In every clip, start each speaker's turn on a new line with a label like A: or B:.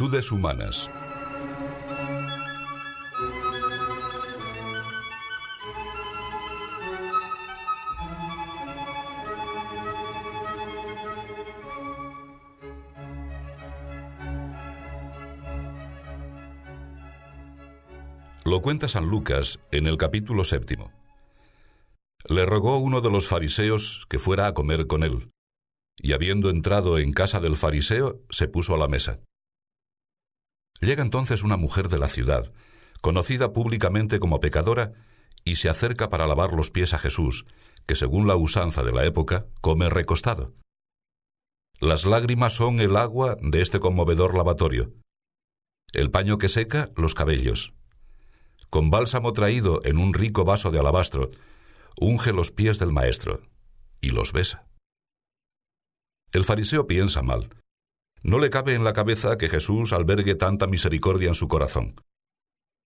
A: Humanas. Lo cuenta San Lucas en el capítulo séptimo. Le rogó uno de los fariseos que fuera a comer con él, y habiendo entrado en casa del fariseo, se puso a la mesa. Llega entonces una mujer de la ciudad, conocida públicamente como pecadora, y se acerca para lavar los pies a Jesús, que según la usanza de la época, come recostado. Las lágrimas son el agua de este conmovedor lavatorio. El paño que seca, los cabellos. Con bálsamo traído en un rico vaso de alabastro, unge los pies del maestro y los besa. El fariseo piensa mal. No le cabe en la cabeza que Jesús albergue tanta misericordia en su corazón.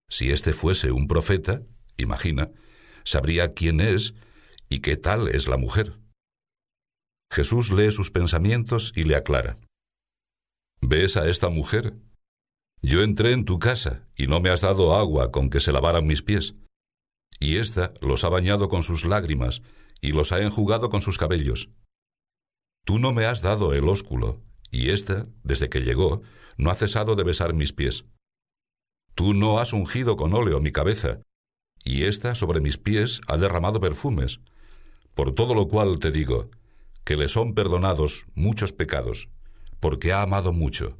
A: Si éste fuese un profeta, imagina, sabría quién es y qué tal es la mujer. Jesús lee sus pensamientos y le aclara. ¿Ves a esta mujer? Yo entré en tu casa y no me has dado agua con que se lavaran mis pies. Y ésta los ha bañado con sus lágrimas y los ha enjugado con sus cabellos. Tú no me has dado el ósculo, y ésta, desde que llegó, no ha cesado de besar mis pies. Tú no has ungido con óleo mi cabeza, y ésta sobre mis pies ha derramado perfumes. Por todo lo cual te digo, que le son perdonados muchos pecados, porque ha amado mucho.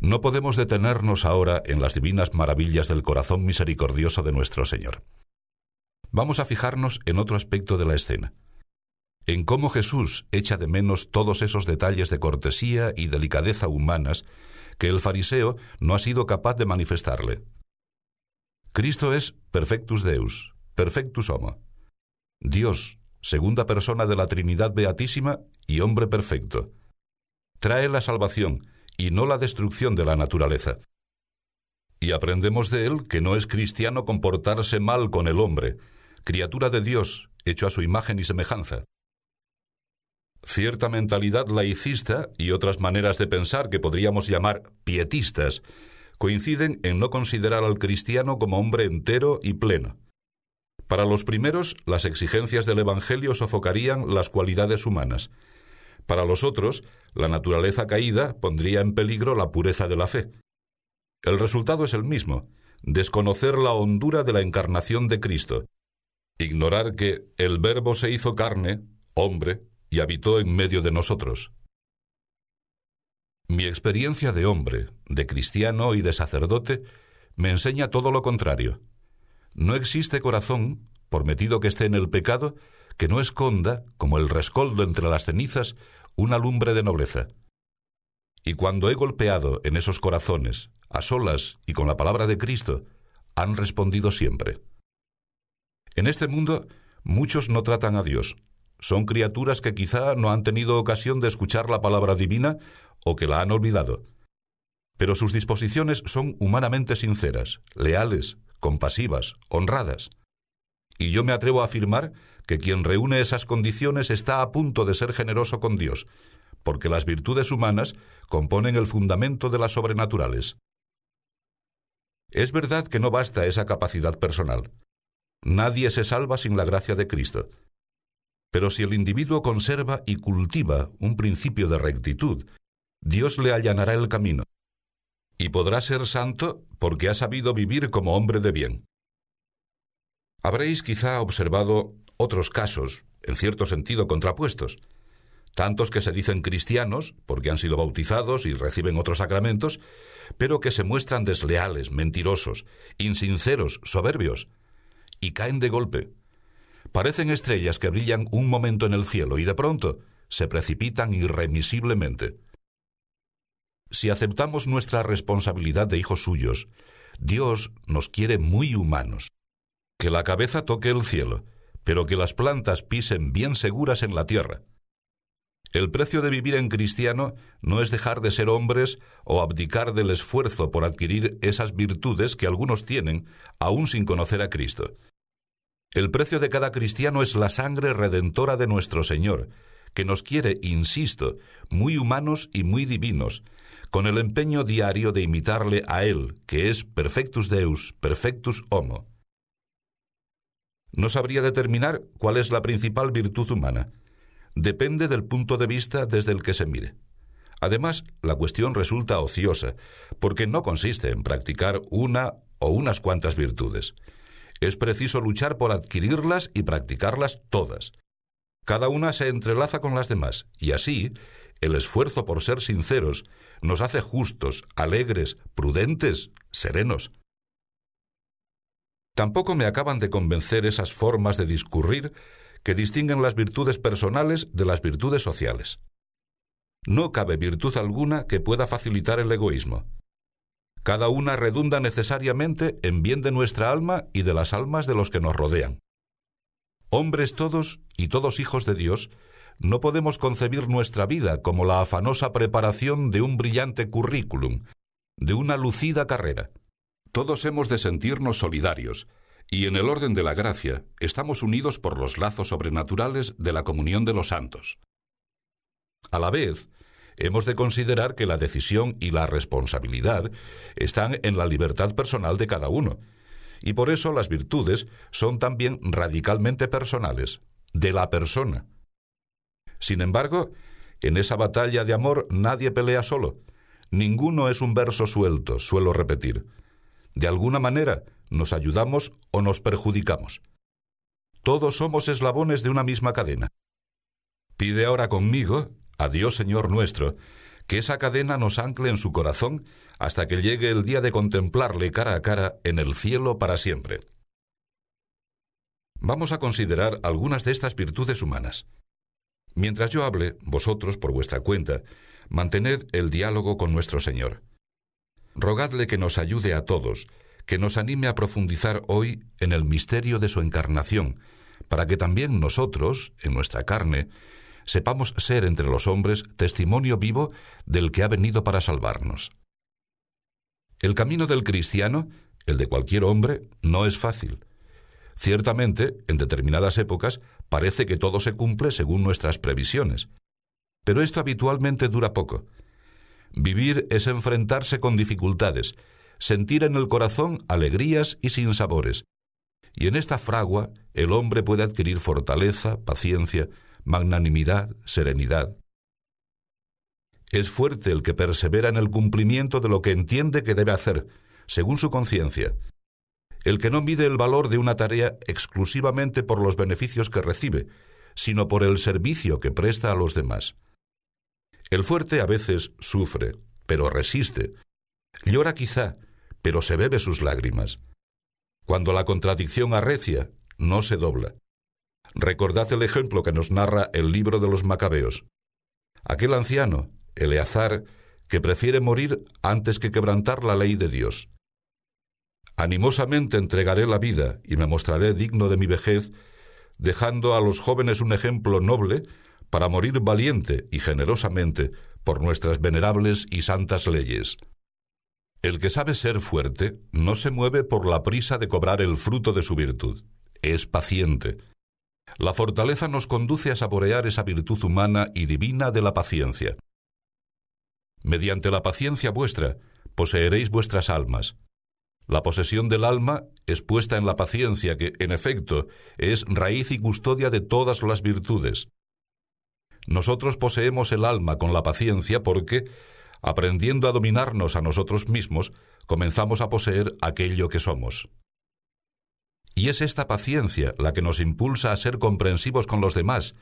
A: No podemos detenernos ahora en las divinas maravillas del corazón misericordioso de nuestro Señor. Vamos a fijarnos en otro aspecto de la escena en cómo Jesús echa de menos todos esos detalles de cortesía y delicadeza humanas que el fariseo no ha sido capaz de manifestarle. Cristo es perfectus Deus, perfectus homo. Dios, segunda persona de la Trinidad Beatísima y hombre perfecto. Trae la salvación y no la destrucción de la naturaleza. Y aprendemos de él que no es cristiano comportarse mal con el hombre, criatura de Dios, hecho a su imagen y semejanza. Cierta mentalidad laicista y otras maneras de pensar que podríamos llamar pietistas coinciden en no considerar al cristiano como hombre entero y pleno. Para los primeros, las exigencias del Evangelio sofocarían las cualidades humanas. Para los otros, la naturaleza caída pondría en peligro la pureza de la fe. El resultado es el mismo, desconocer la hondura de la encarnación de Cristo, ignorar que el Verbo se hizo carne, hombre, habitó en medio de nosotros. Mi experiencia de hombre, de cristiano y de sacerdote me enseña todo lo contrario. No existe corazón, por metido que esté en el pecado, que no esconda, como el rescoldo entre las cenizas, una lumbre de nobleza. Y cuando he golpeado en esos corazones, a solas y con la palabra de Cristo, han respondido siempre. En este mundo muchos no tratan a Dios, son criaturas que quizá no han tenido ocasión de escuchar la palabra divina o que la han olvidado. Pero sus disposiciones son humanamente sinceras, leales, compasivas, honradas. Y yo me atrevo a afirmar que quien reúne esas condiciones está a punto de ser generoso con Dios, porque las virtudes humanas componen el fundamento de las sobrenaturales. Es verdad que no basta esa capacidad personal. Nadie se salva sin la gracia de Cristo. Pero si el individuo conserva y cultiva un principio de rectitud, Dios le allanará el camino. Y podrá ser santo porque ha sabido vivir como hombre de bien. Habréis quizá observado otros casos, en cierto sentido contrapuestos. Tantos que se dicen cristianos, porque han sido bautizados y reciben otros sacramentos, pero que se muestran desleales, mentirosos, insinceros, soberbios, y caen de golpe, Parecen estrellas que brillan un momento en el cielo y de pronto se precipitan irremisiblemente. Si aceptamos nuestra responsabilidad de hijos suyos, Dios nos quiere muy humanos. Que la cabeza toque el cielo, pero que las plantas pisen bien seguras en la tierra. El precio de vivir en cristiano no es dejar de ser hombres o abdicar del esfuerzo por adquirir esas virtudes que algunos tienen aún sin conocer a Cristo. El precio de cada cristiano es la sangre redentora de nuestro Señor, que nos quiere, insisto, muy humanos y muy divinos, con el empeño diario de imitarle a Él, que es perfectus Deus, perfectus homo. No sabría determinar cuál es la principal virtud humana. Depende del punto de vista desde el que se mire. Además, la cuestión resulta ociosa, porque no consiste en practicar una o unas cuantas virtudes. Es preciso luchar por adquirirlas y practicarlas todas. Cada una se entrelaza con las demás, y así el esfuerzo por ser sinceros nos hace justos, alegres, prudentes, serenos. Tampoco me acaban de convencer esas formas de discurrir que distinguen las virtudes personales de las virtudes sociales. No cabe virtud alguna que pueda facilitar el egoísmo. Cada una redunda necesariamente en bien de nuestra alma y de las almas de los que nos rodean. Hombres todos y todos hijos de Dios, no podemos concebir nuestra vida como la afanosa preparación de un brillante currículum, de una lucida carrera. Todos hemos de sentirnos solidarios, y en el orden de la gracia estamos unidos por los lazos sobrenaturales de la comunión de los santos. A la vez, hemos de considerar que la decisión y la responsabilidad están en la libertad personal de cada uno, y por eso las virtudes son también radicalmente personales, de la persona. Sin embargo, en esa batalla de amor nadie pelea solo. Ninguno es un verso suelto, suelo repetir. De alguna manera nos ayudamos o nos perjudicamos. Todos somos eslabones de una misma cadena. Pide ahora conmigo a Dios Señor nuestro, que esa cadena nos ancle en su corazón hasta que llegue el día de contemplarle cara a cara en el cielo para siempre. Vamos a considerar algunas de estas virtudes humanas. Mientras yo hable, vosotros, por vuestra cuenta, mantened el diálogo con nuestro Señor. Rogadle que nos ayude a todos, que nos anime a profundizar hoy en el misterio de su encarnación, para que también nosotros, en nuestra carne, sepamos ser entre los hombres testimonio vivo del que ha venido para salvarnos. El camino del cristiano, el de cualquier hombre, no es fácil. Ciertamente, en determinadas épocas, parece que todo se cumple según nuestras previsiones. Pero esto habitualmente dura poco. Vivir es enfrentarse con dificultades, sentir en el corazón alegrías y sinsabores. Y en esta fragua el hombre puede adquirir fortaleza, paciencia, magnanimidad, serenidad. Es fuerte el que persevera en el cumplimiento de lo que entiende que debe hacer, según su conciencia. El que no mide el valor de una tarea exclusivamente por los beneficios que recibe, sino por el servicio que presta a los demás. El fuerte a veces sufre, pero resiste. Llora quizá, pero se bebe sus lágrimas. Cuando la contradicción arrecia, no se dobla. Recordad el ejemplo que nos narra el libro de los Macabeos. Aquel anciano, Eleazar, que prefiere morir antes que quebrantar la ley de Dios. Animosamente entregaré la vida y me mostraré digno de mi vejez, dejando a los jóvenes un ejemplo noble para morir valiente y generosamente por nuestras venerables y santas leyes. El que sabe ser fuerte no se mueve por la prisa de cobrar el fruto de su virtud. Es paciente, la fortaleza nos conduce a saborear esa virtud humana y divina de la paciencia. Mediante la paciencia vuestra, poseeréis vuestras almas. La posesión del alma es puesta en la paciencia que, en efecto, es raíz y custodia de todas las virtudes. Nosotros poseemos el alma con la paciencia porque, aprendiendo a dominarnos a nosotros mismos, comenzamos a poseer aquello que somos. Y es esta paciencia la que nos impulsa a ser comprensivos con los demás,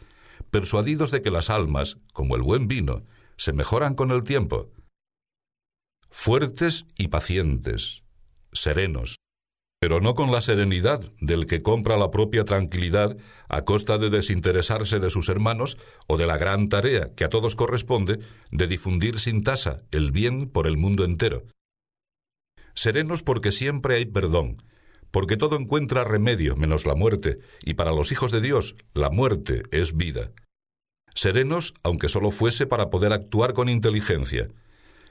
A: persuadidos de que las almas, como el buen vino, se mejoran con el tiempo. Fuertes y pacientes, serenos, pero no con la serenidad del que compra la propia tranquilidad a costa de desinteresarse de sus hermanos o de la gran tarea que a todos corresponde de difundir sin tasa el bien por el mundo entero. Serenos porque siempre hay perdón, porque todo encuentra remedio menos la muerte, y para los hijos de Dios la muerte es vida. Serenos, aunque solo fuese para poder actuar con inteligencia.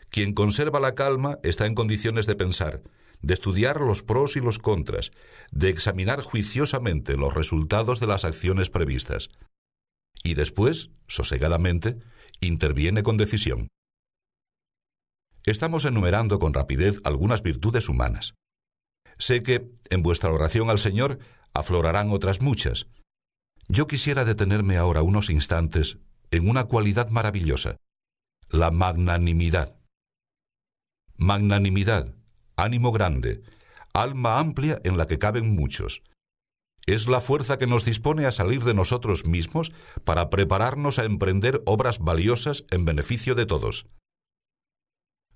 A: Quien conserva la calma está en condiciones de pensar, de estudiar los pros y los contras, de examinar juiciosamente los resultados de las acciones previstas. Y después, sosegadamente, interviene con decisión. Estamos enumerando con rapidez algunas virtudes humanas. Sé que en vuestra oración al Señor aflorarán otras muchas. Yo quisiera detenerme ahora unos instantes en una cualidad maravillosa, la magnanimidad. Magnanimidad, ánimo grande, alma amplia en la que caben muchos. Es la fuerza que nos dispone a salir de nosotros mismos para prepararnos a emprender obras valiosas en beneficio de todos.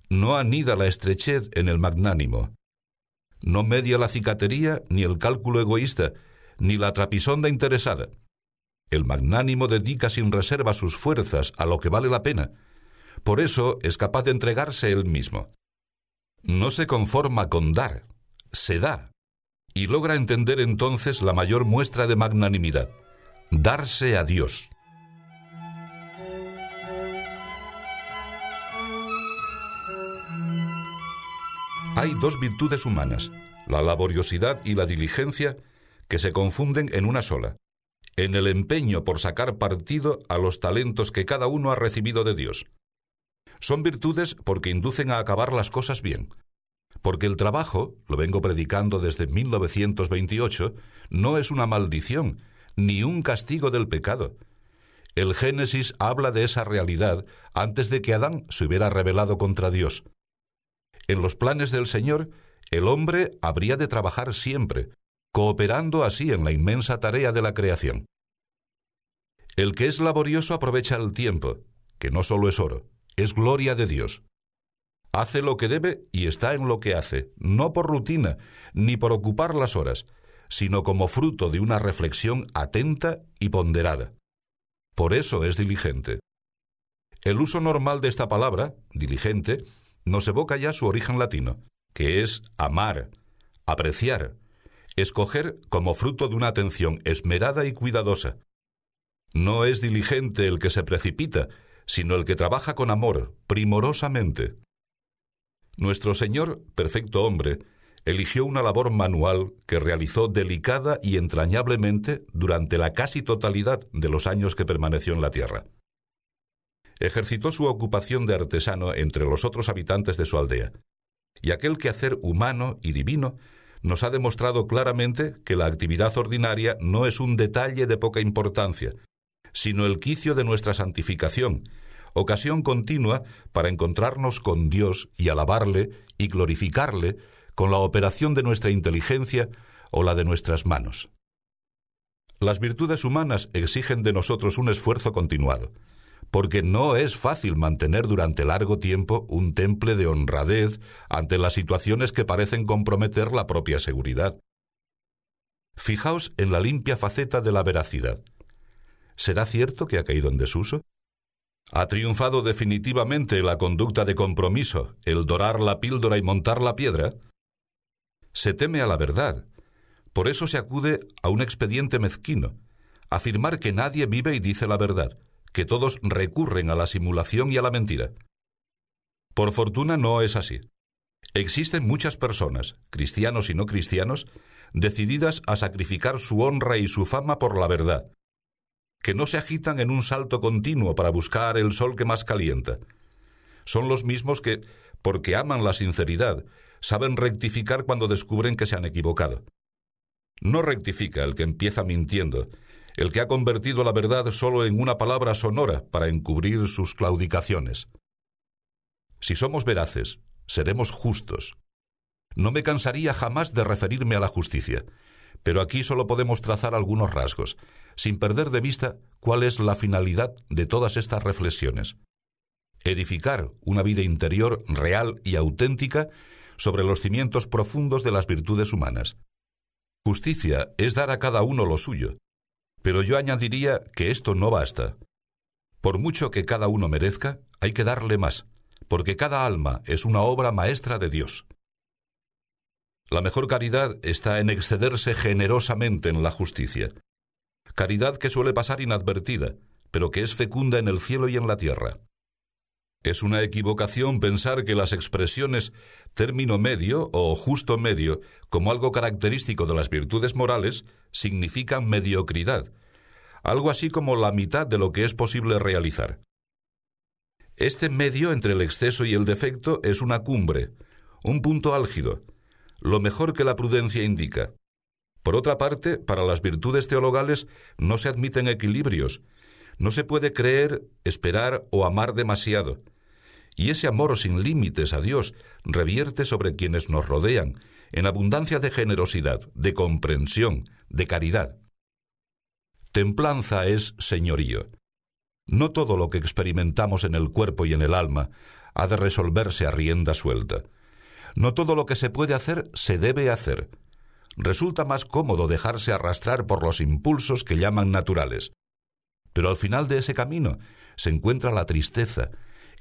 A: No anida la estrechez en el magnánimo. No media la cicatería ni el cálculo egoísta, ni la trapisonda interesada. El magnánimo dedica sin reserva sus fuerzas a lo que vale la pena. Por eso es capaz de entregarse él mismo. No se conforma con dar, se da, y logra entender entonces la mayor muestra de magnanimidad, darse a Dios. Hay dos virtudes humanas, la laboriosidad y la diligencia, que se confunden en una sola, en el empeño por sacar partido a los talentos que cada uno ha recibido de Dios. Son virtudes porque inducen a acabar las cosas bien. Porque el trabajo, lo vengo predicando desde 1928, no es una maldición, ni un castigo del pecado. El Génesis habla de esa realidad antes de que Adán se hubiera rebelado contra Dios. En los planes del Señor, el hombre habría de trabajar siempre, cooperando así en la inmensa tarea de la creación. El que es laborioso aprovecha el tiempo, que no solo es oro, es gloria de Dios. Hace lo que debe y está en lo que hace, no por rutina, ni por ocupar las horas, sino como fruto de una reflexión atenta y ponderada. Por eso es diligente. El uso normal de esta palabra, diligente, nos evoca ya su origen latino, que es amar, apreciar, escoger como fruto de una atención esmerada y cuidadosa. No es diligente el que se precipita, sino el que trabaja con amor, primorosamente. Nuestro Señor, perfecto hombre, eligió una labor manual que realizó delicada y entrañablemente durante la casi totalidad de los años que permaneció en la tierra. Ejercitó su ocupación de artesano entre los otros habitantes de su aldea, y aquel quehacer humano y divino nos ha demostrado claramente que la actividad ordinaria no es un detalle de poca importancia, sino el quicio de nuestra santificación, ocasión continua para encontrarnos con Dios y alabarle y glorificarle con la operación de nuestra inteligencia o la de nuestras manos. Las virtudes humanas exigen de nosotros un esfuerzo continuado, porque no es fácil mantener durante largo tiempo un temple de honradez ante las situaciones que parecen comprometer la propia seguridad. Fijaos en la limpia faceta de la veracidad. ¿Será cierto que ha caído en desuso? ¿Ha triunfado definitivamente la conducta de compromiso, el dorar la píldora y montar la piedra? Se teme a la verdad. Por eso se acude a un expediente mezquino, afirmar que nadie vive y dice la verdad, que todos recurren a la simulación y a la mentira. Por fortuna no es así. Existen muchas personas, cristianos y no cristianos, decididas a sacrificar su honra y su fama por la verdad, que no se agitan en un salto continuo para buscar el sol que más calienta. Son los mismos que, porque aman la sinceridad, saben rectificar cuando descubren que se han equivocado. No rectifica el que empieza mintiendo, el que ha convertido la verdad solo en una palabra sonora para encubrir sus claudicaciones. Si somos veraces, seremos justos. No me cansaría jamás de referirme a la justicia, pero aquí solo podemos trazar algunos rasgos, sin perder de vista cuál es la finalidad de todas estas reflexiones. Edificar una vida interior real y auténtica sobre los cimientos profundos de las virtudes humanas. Justicia es dar a cada uno lo suyo, pero yo añadiría que esto no basta. Por mucho que cada uno merezca, hay que darle más, porque cada alma es una obra maestra de Dios. La mejor caridad está en excederse generosamente en la justicia. Caridad que suele pasar inadvertida, pero que es fecunda en el cielo y en la tierra. Es una equivocación pensar que las expresiones término medio o justo medio, como algo característico de las virtudes morales, significan mediocridad, algo así como la mitad de lo que es posible realizar. Este medio entre el exceso y el defecto es una cumbre, un punto álgido, lo mejor que la prudencia indica. Por otra parte, para las virtudes teologales no se admiten equilibrios, no se puede creer, esperar o amar demasiado. Y ese amor sin límites a Dios revierte sobre quienes nos rodean en abundancia de generosidad, de comprensión, de caridad. Templanza es señorío. No todo lo que experimentamos en el cuerpo y en el alma ha de resolverse a rienda suelta. No todo lo que se puede hacer se debe hacer. Resulta más cómodo dejarse arrastrar por los impulsos que llaman naturales. Pero al final de ese camino se encuentra la tristeza,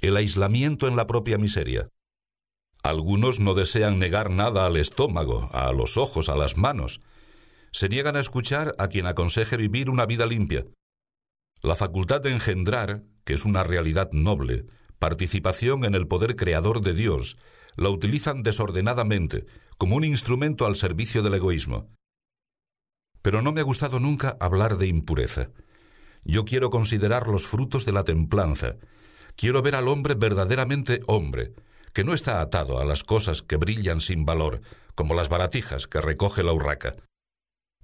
A: el aislamiento en la propia miseria. Algunos no desean negar nada al estómago, a los ojos, a las manos. Se niegan a escuchar a quien aconseje vivir una vida limpia. La facultad de engendrar, que es una realidad noble, participación en el poder creador de Dios, la utilizan desordenadamente, como un instrumento al servicio del egoísmo. Pero no me ha gustado nunca hablar de impureza. Yo quiero considerar los frutos de la templanza. Quiero ver al hombre verdaderamente hombre, que no está atado a las cosas que brillan sin valor, como las baratijas que recoge la urraca.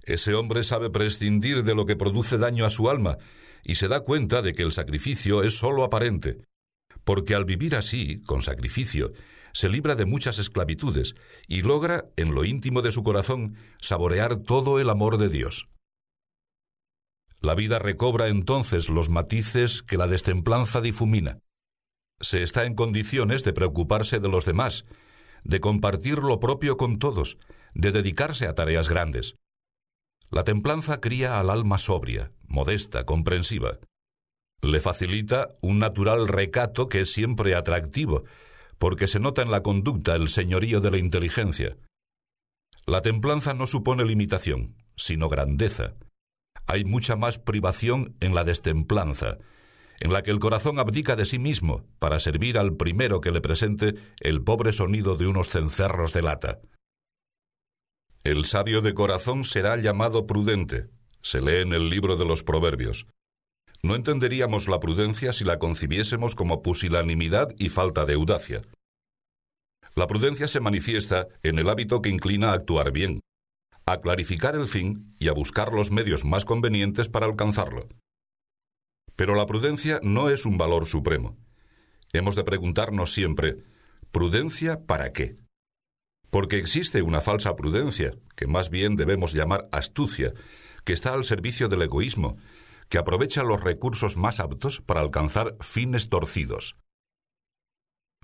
A: Ese hombre sabe prescindir de lo que produce daño a su alma y se da cuenta de que el sacrificio es sólo aparente, porque al vivir así, con sacrificio, se libra de muchas esclavitudes y logra, en lo íntimo de su corazón, saborear todo el amor de Dios. La vida recobra entonces los matices que la destemplanza difumina. Se está en condiciones de preocuparse de los demás, de compartir lo propio con todos, de dedicarse a tareas grandes. La templanza cría al alma sobria, modesta, comprensiva. Le facilita un natural recato que es siempre atractivo, porque se nota en la conducta el señorío de la inteligencia. La templanza no supone limitación, sino grandeza. Hay mucha más privación en la destemplanza, en la que el corazón abdica de sí mismo para servir al primero que le presente el pobre sonido de unos cencerros de lata. El sabio de corazón será llamado prudente, se lee en el libro de los Proverbios. No entenderíamos la prudencia si la concibiésemos como pusilanimidad y falta de audacia. La prudencia se manifiesta en el hábito que inclina a actuar bien, a clarificar el fin y a buscar los medios más convenientes para alcanzarlo. Pero la prudencia no es un valor supremo. Hemos de preguntarnos siempre, ¿prudencia para qué? porque existe una falsa prudencia, que más bien debemos llamar astucia, que está al servicio del egoísmo, que aprovecha los recursos más aptos para alcanzar fines torcidos.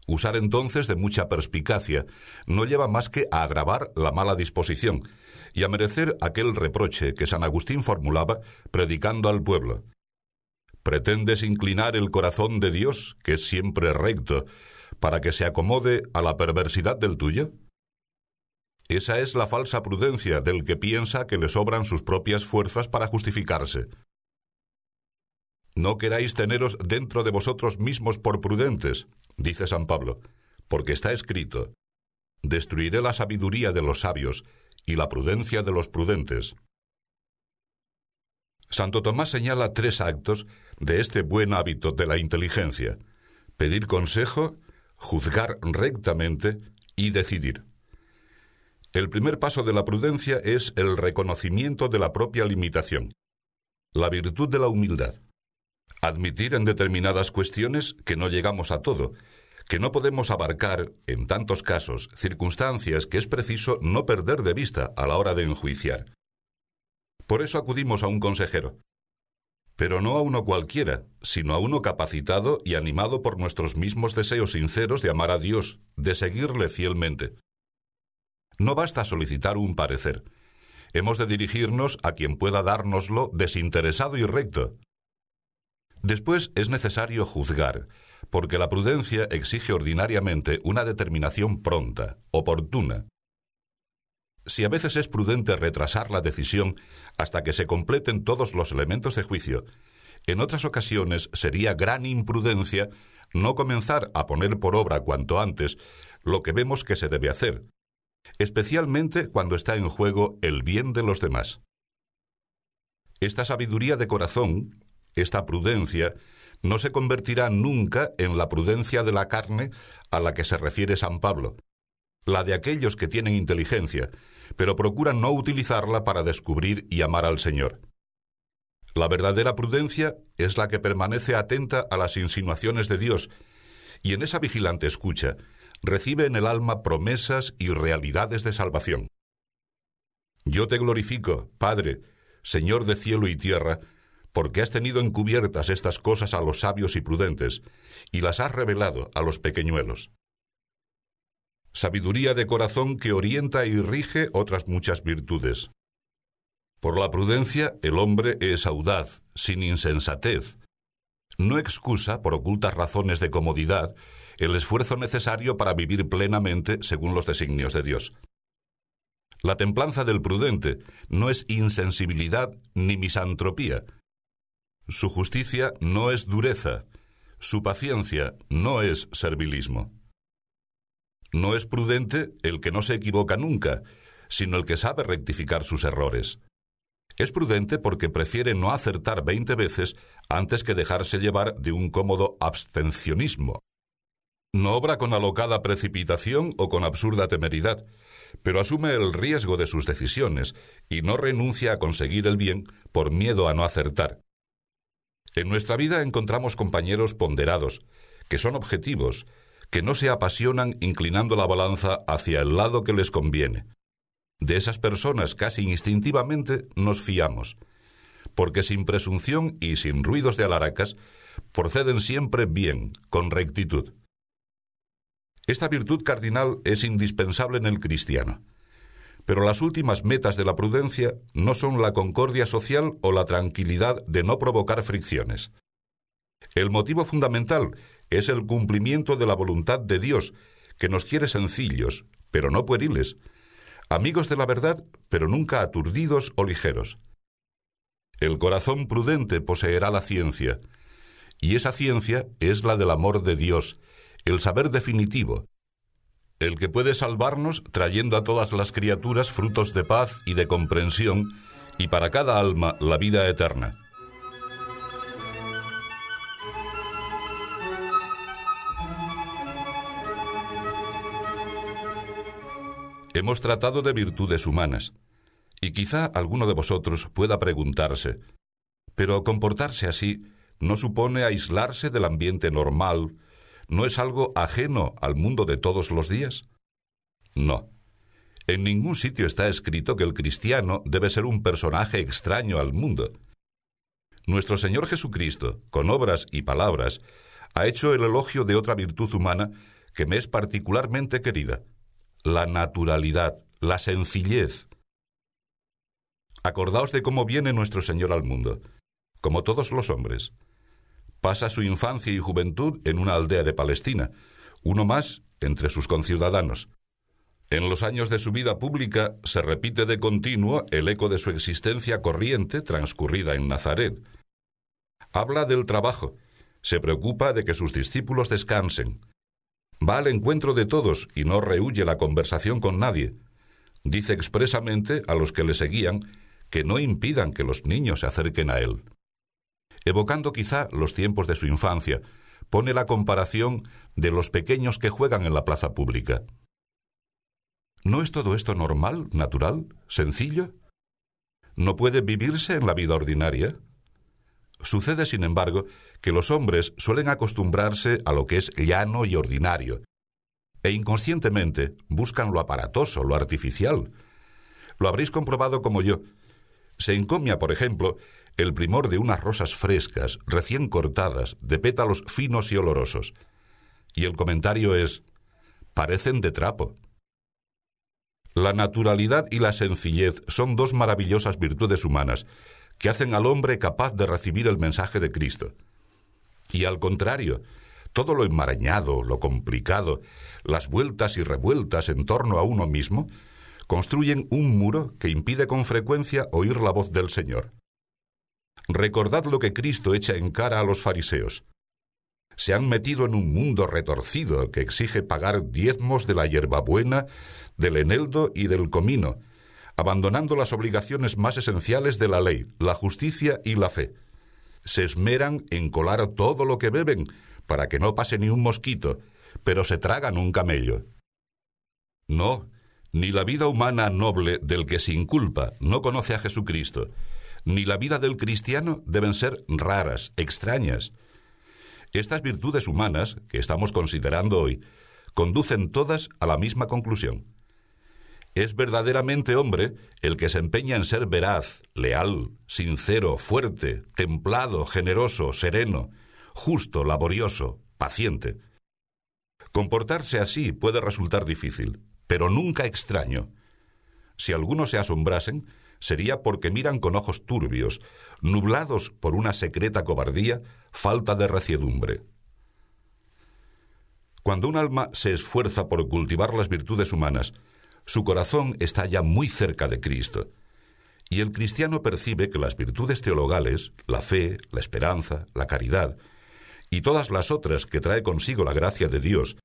A: Usar entonces de mucha perspicacia no lleva más que a agravar la mala disposición y a merecer aquel reproche que San Agustín formulaba predicando al pueblo. ¿Pretendes inclinar el corazón de Dios, que es siempre recto, para que se acomode a la perversidad del tuyo? Esa es la falsa prudencia del que piensa que le sobran sus propias fuerzas para justificarse. No queráis teneros dentro de vosotros mismos por prudentes, dice San Pablo, porque está escrito, destruiré la sabiduría de los sabios y la prudencia de los prudentes. Santo Tomás señala tres actos de este buen hábito de la inteligencia, pedir consejo, juzgar rectamente y decidir. El primer paso de la prudencia es el reconocimiento de la propia limitación, la virtud de la humildad. Admitir en determinadas cuestiones que no llegamos a todo, que no podemos abarcar, en tantos casos, circunstancias que es preciso no perder de vista a la hora de enjuiciar. Por eso acudimos a un consejero, pero no a uno cualquiera, sino a uno capacitado y animado por nuestros mismos deseos sinceros de amar a Dios, de seguirle fielmente. No basta solicitar un parecer. Hemos de dirigirnos a quien pueda dárnoslo desinteresado y recto. Después es necesario juzgar, porque la prudencia exige ordinariamente una determinación pronta, oportuna. Si a veces es prudente retrasar la decisión hasta que se completen todos los elementos de juicio, en otras ocasiones sería gran imprudencia no comenzar a poner por obra cuanto antes lo que vemos que se debe hacer, especialmente cuando está en juego el bien de los demás. Esta sabiduría de corazón, esta prudencia, no se convertirá nunca en la prudencia de la carne a la que se refiere San Pablo, la de aquellos que tienen inteligencia, pero procuran no utilizarla para descubrir y amar al Señor. La verdadera prudencia es la que permanece atenta a las insinuaciones de Dios y en esa vigilante escucha recibe en el alma promesas y realidades de salvación. Yo te glorifico, Padre, Señor de cielo y tierra, porque has tenido encubiertas estas cosas a los sabios y prudentes, y las has revelado a los pequeñuelos. Sabiduría de corazón que orienta y rige otras muchas virtudes. Por la prudencia el hombre es audaz, sin insensatez. No excusa, por ocultas razones de comodidad, el esfuerzo necesario para vivir plenamente según los designios de Dios. La templanza del prudente no es insensibilidad ni misantropía. Su justicia no es dureza. Su paciencia no es servilismo. No es prudente el que no se equivoca nunca, sino el que sabe rectificar sus errores. Es prudente porque prefiere no acertar veinte veces antes que dejarse llevar de un cómodo abstencionismo. No obra con alocada precipitación o con absurda temeridad, pero asume el riesgo de sus decisiones y no renuncia a conseguir el bien por miedo a no acertar. En nuestra vida encontramos compañeros ponderados, que son objetivos, que no se apasionan inclinando la balanza hacia el lado que les conviene. De esas personas casi instintivamente nos fiamos, porque sin presunción y sin ruidos de alaracas, proceden siempre bien, con rectitud. Esta virtud cardinal es indispensable en el cristiano. Pero las últimas metas de la prudencia no son la concordia social o la tranquilidad de no provocar fricciones. El motivo fundamental es el cumplimiento de la voluntad de Dios, que nos quiere sencillos, pero no pueriles, amigos de la verdad, pero nunca aturdidos o ligeros. El corazón prudente poseerá la ciencia, y esa ciencia es la del amor de Dios, el saber definitivo, el que puede salvarnos trayendo a todas las criaturas frutos de paz y de comprensión, y para cada alma la vida eterna. Hemos tratado de virtudes humanas, y quizá alguno de vosotros pueda preguntarse, pero comportarse así no supone aislarse del ambiente normal, no es algo ajeno al mundo de todos los días? No. En ningún sitio está escrito que el cristiano debe ser un personaje extraño al mundo. Nuestro Señor Jesucristo, con obras y palabras, ha hecho el elogio de otra virtud humana que me es particularmente querida, la naturalidad, la sencillez. Acordaos de cómo viene nuestro Señor al mundo, como todos los hombres. Pasa su infancia y juventud en una aldea de Palestina, uno más entre sus conciudadanos. En los años de su vida pública se repite de continuo el eco de su existencia corriente transcurrida en Nazaret. Habla del trabajo, se preocupa de que sus discípulos descansen. Va al encuentro de todos y no rehuye la conversación con nadie. Dice expresamente a los que le seguían que no impidan que los niños se acerquen a él evocando quizá los tiempos de su infancia, pone la comparación de los pequeños que juegan en la plaza pública. ¿No es todo esto normal, natural, sencillo? ¿No puede vivirse en la vida ordinaria? Sucede, sin embargo, que los hombres suelen acostumbrarse a lo que es llano y ordinario, e inconscientemente buscan lo aparatoso, lo artificial. Lo habréis comprobado como yo. Se encomia, por ejemplo, el primor de unas rosas frescas, recién cortadas, de pétalos finos y olorosos. Y el comentario es, parecen de trapo. La naturalidad y la sencillez son dos maravillosas virtudes humanas que hacen al hombre capaz de recibir el mensaje de Cristo. Y al contrario, todo lo enmarañado, lo complicado, las vueltas y revueltas en torno a uno mismo, construyen un muro que impide con frecuencia oír la voz del Señor. Recordad lo que Cristo echa en cara a los fariseos. Se han metido en un mundo retorcido que exige pagar diezmos de la hierbabuena, del eneldo y del comino, abandonando las obligaciones más esenciales de la ley, la justicia y la fe. se esmeran en colar todo lo que beben para que no pase ni un mosquito, pero se tragan un camello. No, ni la vida humana noble del que sin culpa no conoce a Jesucristo, ni la vida del cristiano deben ser raras, extrañas. Estas virtudes humanas que estamos considerando hoy conducen todas a la misma conclusión. Es verdaderamente hombre el que se empeña en ser veraz, leal, sincero, fuerte, templado, generoso, sereno, justo, laborioso, paciente. Comportarse así puede resultar difícil, pero nunca extraño. Si algunos se asombrasen, sería porque miran con ojos turbios, nublados por una secreta cobardía, falta de reciedumbre. Cuando un alma se esfuerza por cultivar las virtudes humanas, su corazón está ya muy cerca de Cristo. Y el cristiano percibe que las virtudes teologales, la fe, la esperanza, la caridad, y todas las otras que trae consigo la gracia de Dios,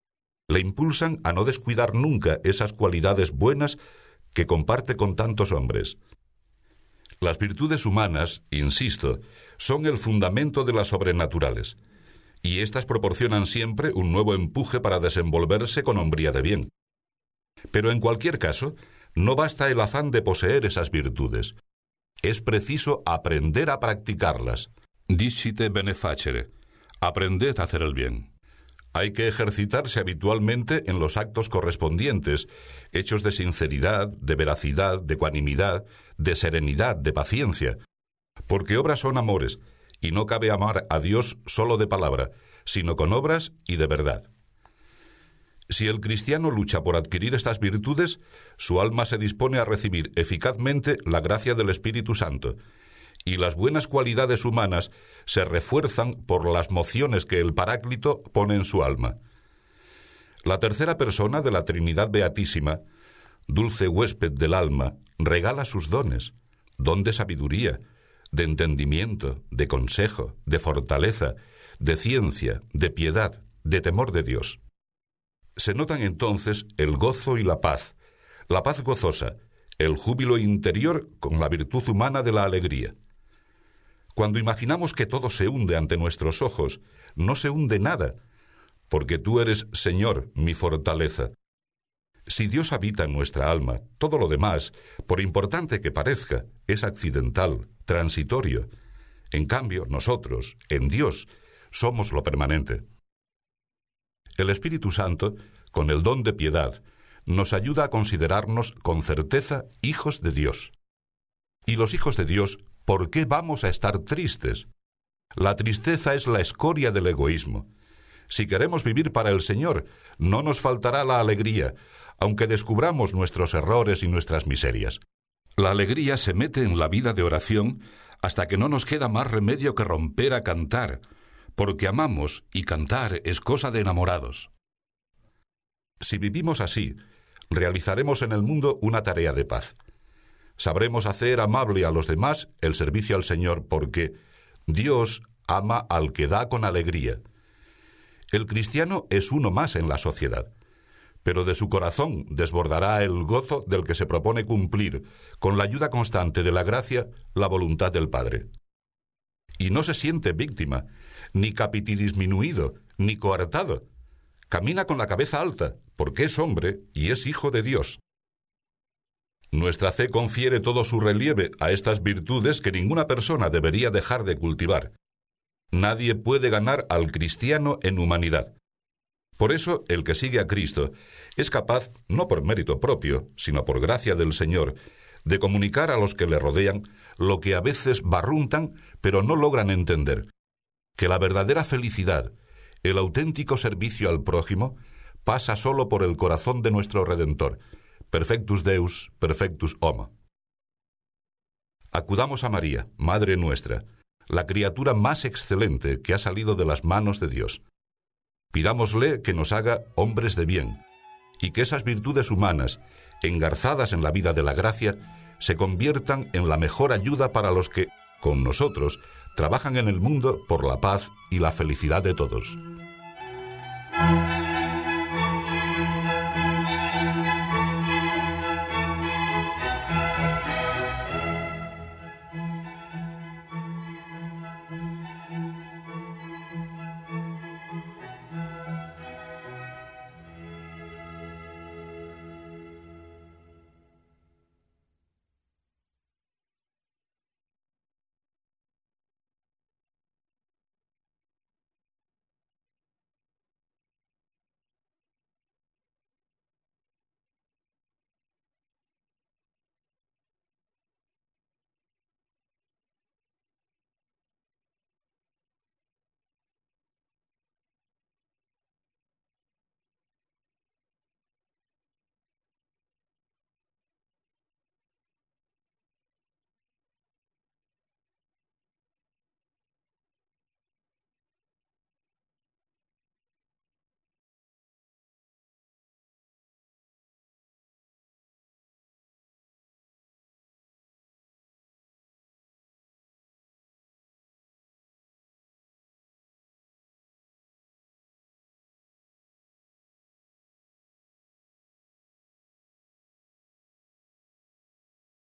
A: le impulsan a no descuidar nunca esas cualidades buenas que comparte con tantos hombres. Las virtudes humanas, insisto, son el fundamento de las sobrenaturales, y éstas proporcionan siempre un nuevo empuje para desenvolverse con hombría de bien. Pero en cualquier caso, no basta el afán de poseer esas virtudes. Es preciso aprender a practicarlas. Discite benefacere. Aprended a hacer el bien. Hay que ejercitarse habitualmente en los actos correspondientes, hechos de sinceridad, de veracidad, de ecuanimidad, de serenidad, de paciencia. Porque obras son amores, y no cabe amar a Dios solo de palabra, sino con obras y de verdad. Si el cristiano lucha por adquirir estas virtudes, su alma se dispone a recibir eficazmente la gracia del Espíritu Santo, y las buenas cualidades humanas se refuerzan por las mociones que el Paráclito pone en su alma. La tercera persona de la Trinidad Beatísima, dulce huésped del alma, regala sus dones, don de sabiduría, de entendimiento, de consejo, de fortaleza, de ciencia, de piedad, de temor de Dios. Se notan entonces el gozo y la paz, la paz gozosa, el júbilo interior con la virtud humana de la alegría. Cuando imaginamos que todo se hunde ante nuestros ojos, no se hunde nada, porque tú eres, Señor, mi fortaleza. Si Dios habita en nuestra alma, todo lo demás, por importante que parezca, es accidental, transitorio. En cambio, nosotros, en Dios, somos lo permanente. El Espíritu Santo, con el don de piedad, nos ayuda a considerarnos con certeza hijos de Dios. Y los hijos de Dios, ¿por qué vamos a estar tristes? La tristeza es la escoria del egoísmo. Si queremos vivir para el Señor, no nos faltará la alegría, aunque descubramos nuestros errores y nuestras miserias. La alegría se mete en la vida de oración hasta que no nos queda más remedio que romper a cantar, porque amamos y cantar es cosa de enamorados. Si vivimos así, realizaremos en el mundo una tarea de paz. Sabremos hacer amable a los demás el servicio al Señor porque Dios ama al que da con alegría. El cristiano es uno más en la sociedad, pero de su corazón desbordará el gozo del que se propone cumplir, con la ayuda constante de la gracia, la voluntad del Padre. Y no se siente víctima, ni capitidisminuido, ni coartado. Camina con la cabeza alta, porque es hombre y es hijo de Dios. Nuestra fe confiere todo su relieve a estas virtudes que ninguna persona debería dejar de cultivar. Nadie puede ganar al cristiano en humanidad. Por eso el que sigue a Cristo es capaz, no por mérito propio, sino por gracia del Señor, de comunicar a los que le rodean lo que a veces barruntan pero no logran entender, que la verdadera felicidad, el auténtico servicio al prójimo, pasa solo por el corazón de nuestro Redentor, perfectus Deus, perfectus homo. Acudamos a María, Madre nuestra, la criatura más excelente que ha salido de las manos de Dios. Pidámosle que nos haga hombres de bien, y que esas virtudes humanas, engarzadas en la vida de la gracia, se conviertan en la mejor ayuda para los que, con nosotros, trabajan en el mundo por la paz y la felicidad de todos.